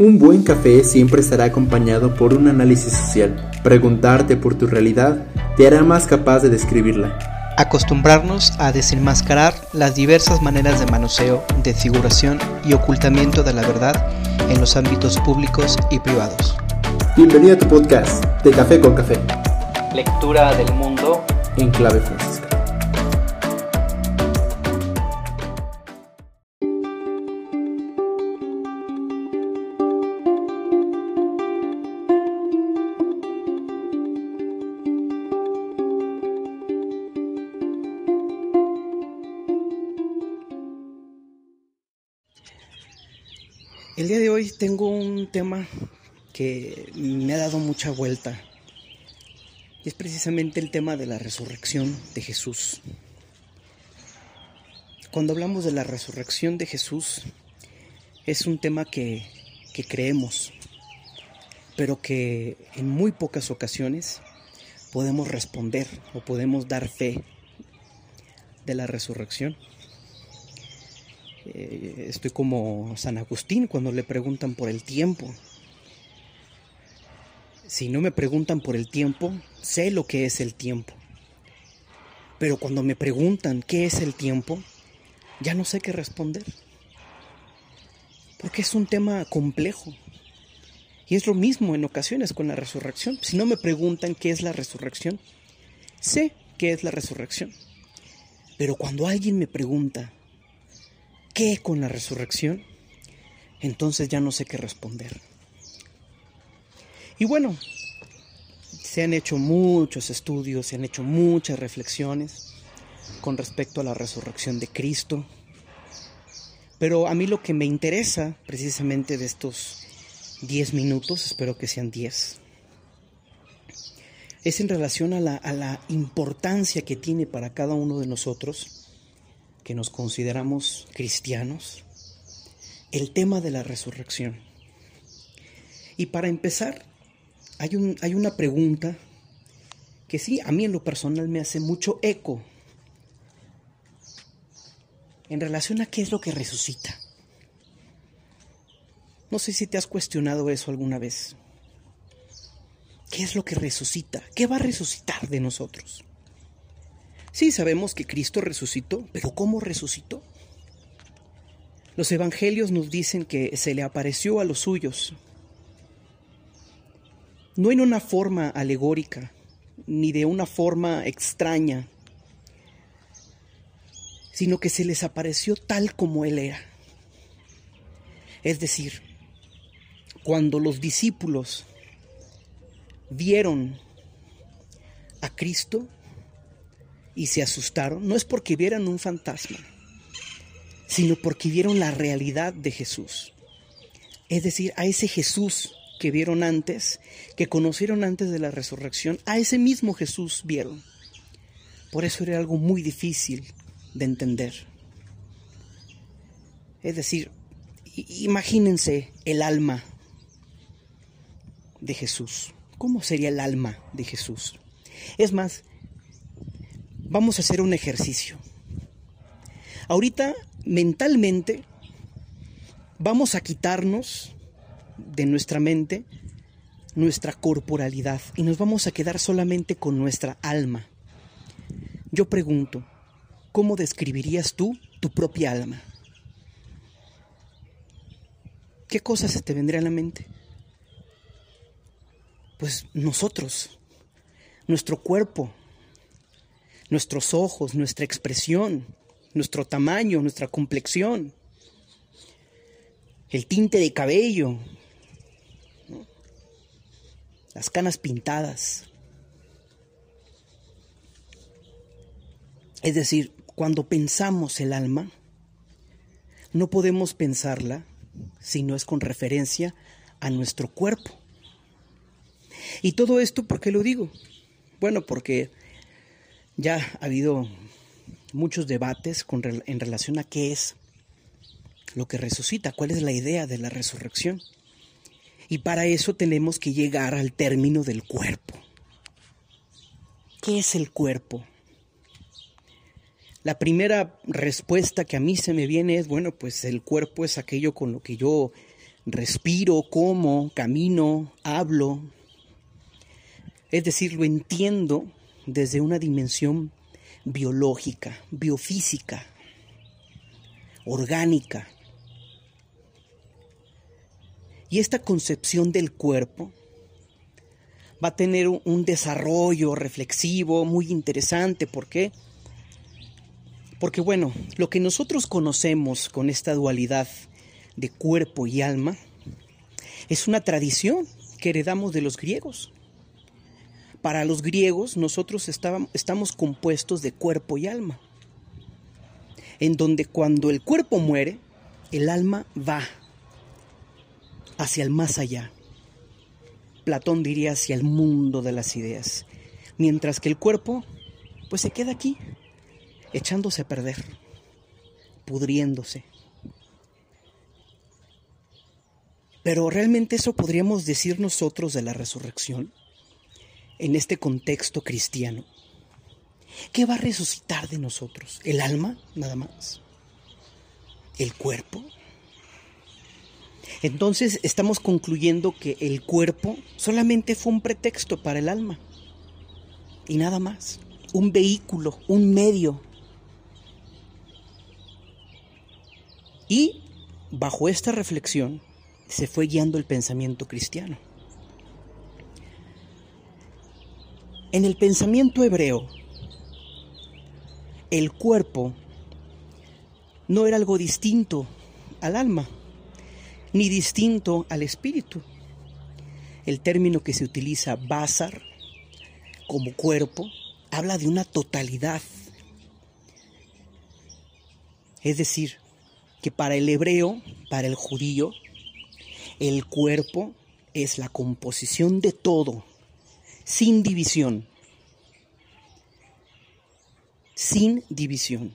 Un buen café siempre estará acompañado por un análisis social. Preguntarte por tu realidad te hará más capaz de describirla. Acostumbrarnos a desenmascarar las diversas maneras de manoseo, desfiguración y ocultamiento de la verdad en los ámbitos públicos y privados. Bienvenido a tu podcast de Café con Café. Lectura del mundo en clave francesa. El día de hoy tengo un tema que me ha dado mucha vuelta. Y es precisamente el tema de la resurrección de Jesús. Cuando hablamos de la resurrección de Jesús, es un tema que, que creemos, pero que en muy pocas ocasiones podemos responder o podemos dar fe de la resurrección. Eh, estoy como San Agustín cuando le preguntan por el tiempo. Si no me preguntan por el tiempo, sé lo que es el tiempo. Pero cuando me preguntan qué es el tiempo, ya no sé qué responder. Porque es un tema complejo. Y es lo mismo en ocasiones con la resurrección. Si no me preguntan qué es la resurrección, sé qué es la resurrección. Pero cuando alguien me pregunta qué con la resurrección, entonces ya no sé qué responder. Y bueno, se han hecho muchos estudios, se han hecho muchas reflexiones con respecto a la resurrección de Cristo. Pero a mí lo que me interesa precisamente de estos 10 minutos, espero que sean 10, es en relación a la, a la importancia que tiene para cada uno de nosotros que nos consideramos cristianos, el tema de la resurrección. Y para empezar, hay, un, hay una pregunta que sí, a mí en lo personal me hace mucho eco en relación a qué es lo que resucita. No sé si te has cuestionado eso alguna vez. ¿Qué es lo que resucita? ¿Qué va a resucitar de nosotros? Sí, sabemos que Cristo resucitó, pero ¿cómo resucitó? Los evangelios nos dicen que se le apareció a los suyos, no en una forma alegórica, ni de una forma extraña, sino que se les apareció tal como Él era. Es decir, cuando los discípulos vieron a Cristo, y se asustaron, no es porque vieran un fantasma, sino porque vieron la realidad de Jesús. Es decir, a ese Jesús que vieron antes, que conocieron antes de la resurrección, a ese mismo Jesús vieron. Por eso era algo muy difícil de entender. Es decir, imagínense el alma de Jesús. ¿Cómo sería el alma de Jesús? Es más, vamos a hacer un ejercicio. Ahorita mentalmente vamos a quitarnos de nuestra mente nuestra corporalidad y nos vamos a quedar solamente con nuestra alma. Yo pregunto, ¿cómo describirías tú tu propia alma? ¿Qué cosas se te vendrían a la mente? Pues nosotros, nuestro cuerpo, nuestros ojos, nuestra expresión, nuestro tamaño, nuestra complexión, el tinte de cabello, las canas pintadas. Es decir, cuando pensamos el alma, no podemos pensarla si no es con referencia a nuestro cuerpo. Y todo esto, ¿por qué lo digo? Bueno, porque ya ha habido muchos debates en relación a qué es lo que resucita, cuál es la idea de la resurrección. Y para eso tenemos que llegar al término del cuerpo. ¿Qué es el cuerpo? La primera respuesta que a mí se me viene es, bueno, pues el cuerpo es aquello con lo que yo respiro, como, camino, hablo. Es decir, lo entiendo desde una dimensión biológica, biofísica, orgánica. Y esta concepción del cuerpo va a tener un desarrollo reflexivo muy interesante. ¿Por qué? Porque bueno, lo que nosotros conocemos con esta dualidad de cuerpo y alma es una tradición que heredamos de los griegos. Para los griegos nosotros estamos compuestos de cuerpo y alma, en donde cuando el cuerpo muere, el alma va hacia el más allá. Platón diría hacia el mundo de las ideas, mientras que el cuerpo pues se queda aquí, echándose a perder, pudriéndose. Pero realmente eso podríamos decir nosotros de la resurrección en este contexto cristiano. ¿Qué va a resucitar de nosotros? ¿El alma nada más? ¿El cuerpo? Entonces estamos concluyendo que el cuerpo solamente fue un pretexto para el alma y nada más, un vehículo, un medio. Y bajo esta reflexión se fue guiando el pensamiento cristiano. En el pensamiento hebreo, el cuerpo no era algo distinto al alma ni distinto al espíritu. El término que se utiliza, basar, como cuerpo, habla de una totalidad. Es decir, que para el hebreo, para el judío, el cuerpo es la composición de todo, sin división. Sin división.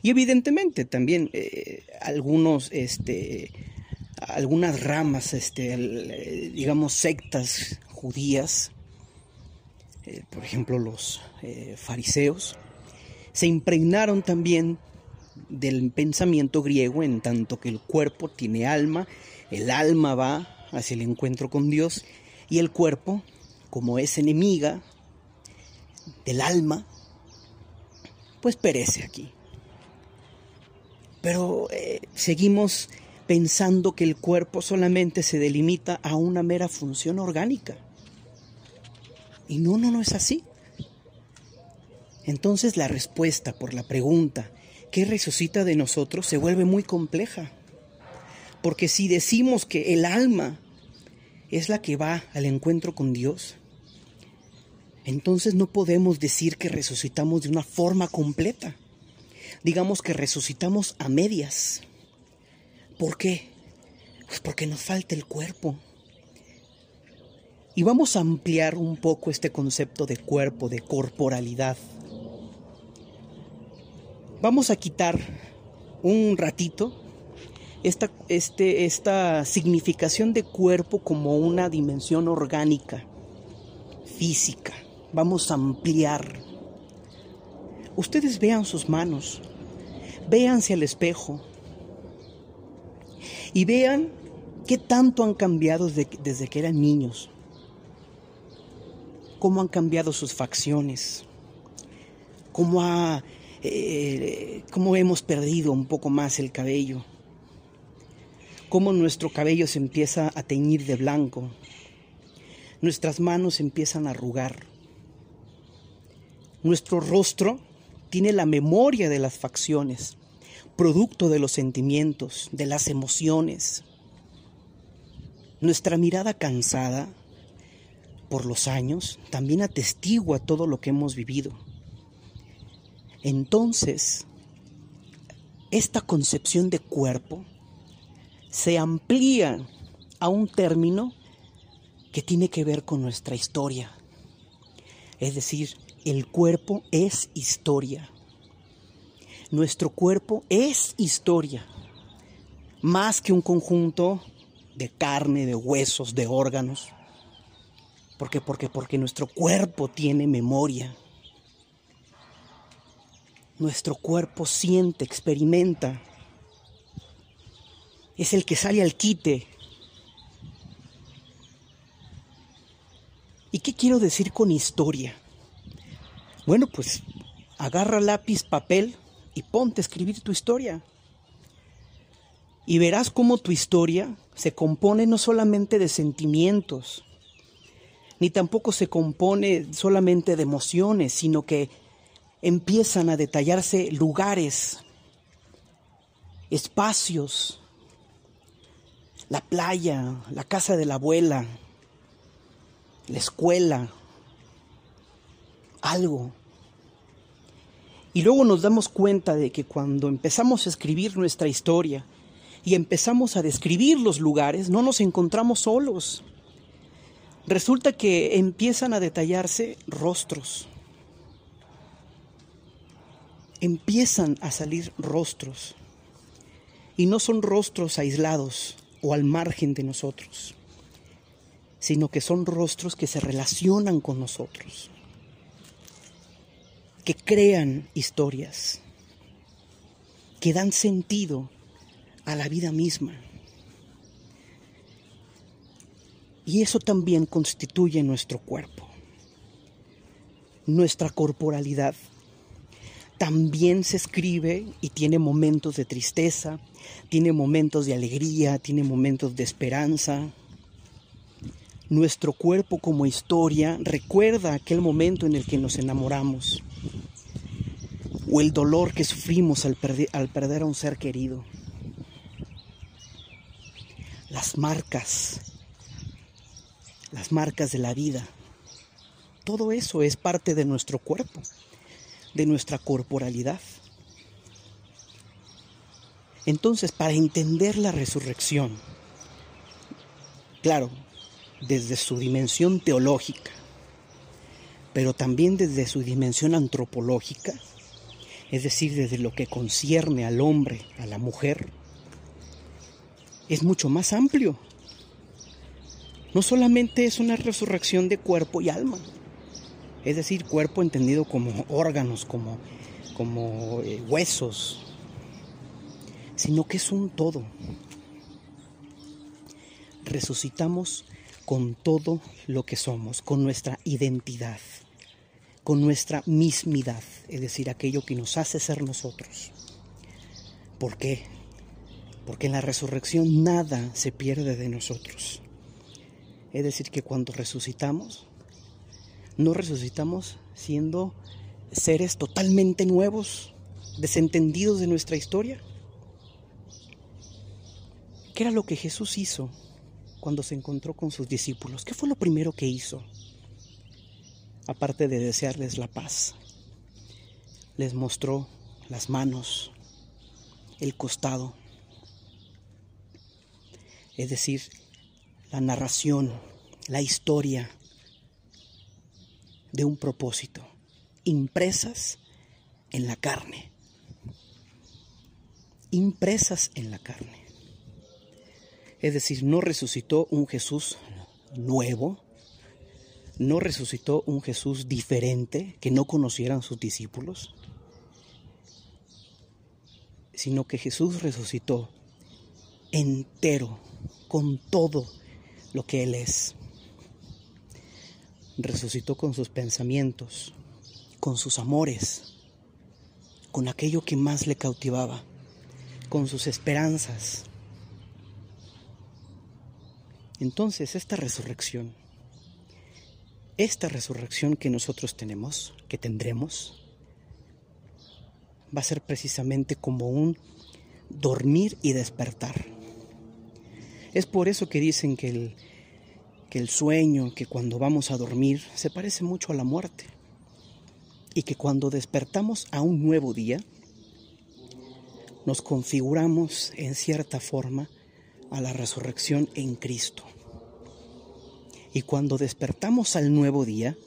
Y evidentemente también eh, algunos, este, algunas ramas, este, digamos, sectas judías, eh, por ejemplo los eh, fariseos, se impregnaron también del pensamiento griego en tanto que el cuerpo tiene alma, el alma va hacia el encuentro con Dios y el cuerpo, como es enemiga del alma, pues perece aquí. Pero eh, seguimos pensando que el cuerpo solamente se delimita a una mera función orgánica. Y no, no, no es así. Entonces la respuesta por la pregunta, ¿qué resucita de nosotros? se vuelve muy compleja. Porque si decimos que el alma es la que va al encuentro con Dios, entonces no podemos decir que resucitamos de una forma completa digamos que resucitamos a medias. ¿Por qué? Pues porque nos falta el cuerpo. Y vamos a ampliar un poco este concepto de cuerpo, de corporalidad. Vamos a quitar un ratito esta, este, esta significación de cuerpo como una dimensión orgánica, física. Vamos a ampliar. Ustedes vean sus manos, Véanse al espejo y vean qué tanto han cambiado desde, que eran niños, cómo han cambiado sus facciones, cómo, eh, cómo hemos perdido un poco más el cabello, cómo nuestro cabello se empieza a teñir de blanco, nuestras manos empiezan a arrugar, nuestro rostro tiene la memoria de las facciones, producto de los sentimientos, de las emociones. Nuestra mirada cansada por los años también atestigua todo lo que hemos vivido. Entonces, esta concepción de cuerpo se amplía a un término que tiene que ver con nuestra historia. Es decir, el cuerpo es historia. Nuestro cuerpo es historia. Más que un conjunto de carne, de huesos, de órganos. ¿Por qué? Porque, porque nuestro cuerpo tiene memoria. Nuestro cuerpo siente, experimenta. Es el que sale al quite. ¿Y qué quiero decir con historia? Bueno, pues agarra lápiz, papel y ponte a escribir tu historia. Y verás cómo tu historia se compone no solamente de sentimientos, ni tampoco se compone solamente de emociones, sino que empiezan a detallarse lugares, espacios, la playa, la casa de la abuela, la escuela, algo. Y luego nos damos cuenta de que cuando empezamos a escribir nuestra historia y empezamos a describir los lugares, no nos encontramos solos. Resulta que empiezan a detallarse rostros. Empiezan a salir rostros. Y no son rostros aislados o al margen de nosotros, sino que son rostros que se relacionan con nosotros que crean historias, que dan sentido a la vida misma. Y eso también constituye nuestro cuerpo, nuestra corporalidad. También se escribe y tiene momentos de tristeza, tiene momentos de alegría, tiene momentos de esperanza. Nuestro cuerpo como historia recuerda aquel momento en el que nos enamoramos o el dolor que sufrimos al, al perder a un ser querido. Las marcas, las marcas de la vida. Todo eso es parte de nuestro cuerpo, de nuestra corporalidad. Entonces, para entender la resurrección, claro, desde su dimensión teológica, pero también desde su dimensión antropológica, es decir, desde lo que concierne al hombre, a la mujer, es mucho más amplio. No solamente es una resurrección de cuerpo y alma, es decir, cuerpo entendido como órganos, como, como eh, huesos, sino que es un todo. Resucitamos con todo lo que somos, con nuestra identidad con nuestra mismidad, es decir, aquello que nos hace ser nosotros. ¿Por qué? Porque en la resurrección nada se pierde de nosotros. Es decir, que cuando resucitamos, no resucitamos siendo seres totalmente nuevos, desentendidos de nuestra historia. ¿Qué era lo que Jesús hizo cuando se encontró con sus discípulos? ¿Qué fue lo primero que hizo? aparte de desearles la paz. Les mostró las manos, el costado, es decir, la narración, la historia de un propósito, impresas en la carne, impresas en la carne. Es decir, no resucitó un Jesús nuevo, ¿No resucitó un Jesús diferente que no conocieran sus discípulos? Sino que Jesús resucitó entero, con todo lo que Él es. Resucitó con sus pensamientos, con sus amores, con aquello que más le cautivaba, con sus esperanzas. Entonces esta resurrección esta resurrección que nosotros tenemos, que tendremos, va a ser precisamente como un dormir y despertar. Es por eso que dicen que el, que el sueño, que cuando vamos a dormir, se parece mucho a la muerte. Y que cuando despertamos a un nuevo día, nos configuramos en cierta forma a la resurrección en Cristo. Y cuando despertamos al nuevo día,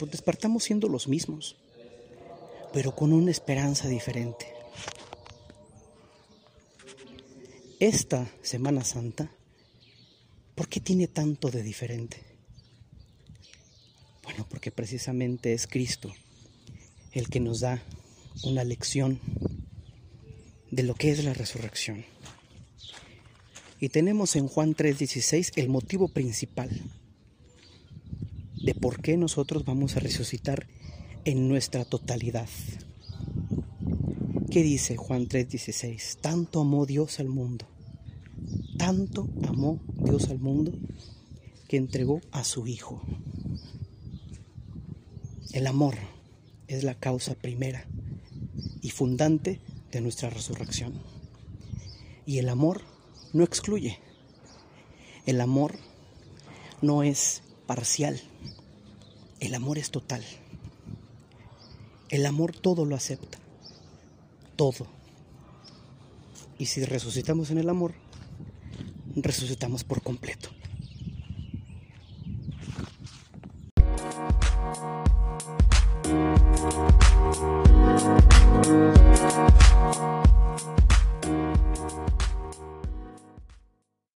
pues despertamos siendo los mismos, pero con una esperanza diferente. Esta Semana Santa, ¿por qué tiene tanto de diferente? Bueno, porque precisamente es Cristo el que nos da una lección de lo que es la resurrección. Y tenemos en Juan 3:16 el motivo principal de por qué nosotros vamos a resucitar en nuestra totalidad. ¿Qué dice Juan 3:16? Tanto amó Dios al mundo, tanto amó Dios al mundo que entregó a su Hijo. El amor es la causa primera y fundante de nuestra resurrección. Y el amor no excluye. El amor no es parcial. El amor es total. El amor todo lo acepta. Todo. Y si resucitamos en el amor, resucitamos por completo.